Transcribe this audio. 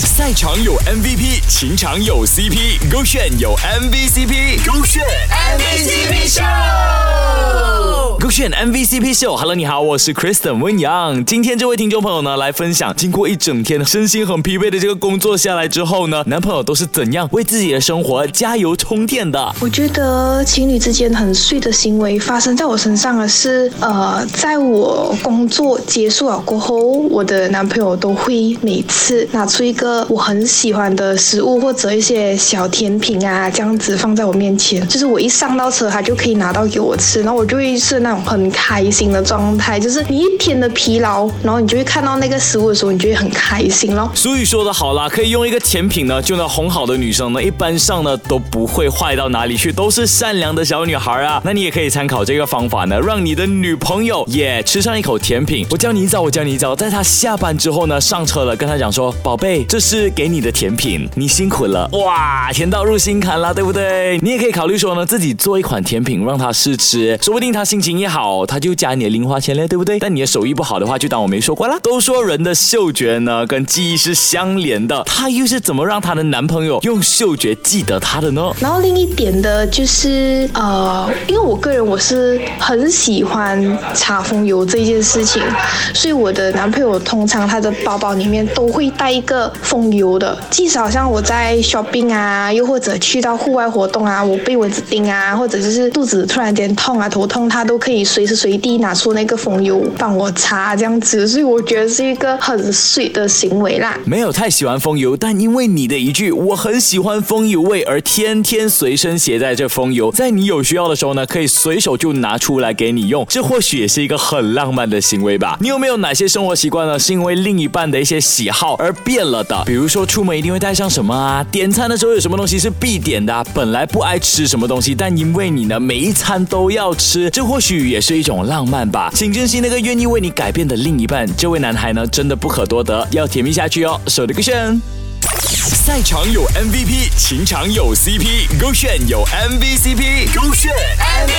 赛场有 MVP，情场有 CP，勾选有 MVCp，勾选 MVCp Show，勾选 MVCp Show。Hello，你好，我是 Kristen 温阳。今天这位听众朋友呢，来分享经过一整天身心很疲惫的这个工作下来之后呢，男朋友都是怎样为自己的生活加油充电的。我觉得情侣之间很碎的行为发生在我身上的是，呃，在我工作结束了过后，我的男朋友都会每次拿出一个我很喜欢的食物或者一些小甜品啊，这样子放在我面前，就是我一上到车，他就可以拿到给我吃，然后我就会是那种很开心的状态，就是你一天的疲劳，然后你就会看到那个食物的时候，你就会很开心咯。俗语说的好啦，可以用一个甜品呢就能哄好的女生呢，一般上呢都不会坏到哪里去，都是善良的小女孩啊。那你也可以参考这个方法呢，让你的女朋友也吃上一口甜品。我教你一招，我教你一招，在她下班之后呢，上车了，跟她讲说，宝贝，这是给你的甜品，你辛苦了，哇，甜到入心坎了，对不对？你也可以考虑说呢，自己做一款甜品让他试吃，说不定他心情一好，他就加你的零花钱嘞，对不对？但你的手艺不好的话，就当我没说过啦。都说人的嗅觉呢跟记忆是相连的，她又是怎么让她的男朋友用嗅觉记得她的呢？然后另一点的就是，呃，因为我个人我是很喜欢擦风油这件事情，所以我的男朋友通常他的包包里面都会带一个风油的，即使好像我在 shopping 啊，又或者去到户外活动啊，我被蚊子叮啊，或者就是肚子突然间痛啊、头痛，他都可以随时随地拿出那个风油帮我擦这样子，所以我觉得是一个很 sweet 的行为啦。没有太喜欢风油，但因为你的一句“我很喜欢风油味”而天天随身携带这风油，在你有需要的时候呢，可以随手就拿出来给你用，这或许也是一个很浪漫的行为吧。你有没有哪些生活习惯呢，是因为另一半的一些喜好而变了的？比如说出门一定会带上什么啊？点餐的时候有什么东西是必点的、本来不爱吃什么东西，但因为你呢每一餐都要吃，这或许也是一种浪漫吧。请珍惜那个愿意为你改变的另一半，这位男孩呢真的不可多得，要甜蜜下去哦。手的个选。赛场有 MVP，情场有 CP，勾选有 MVCp，勾选 MVP。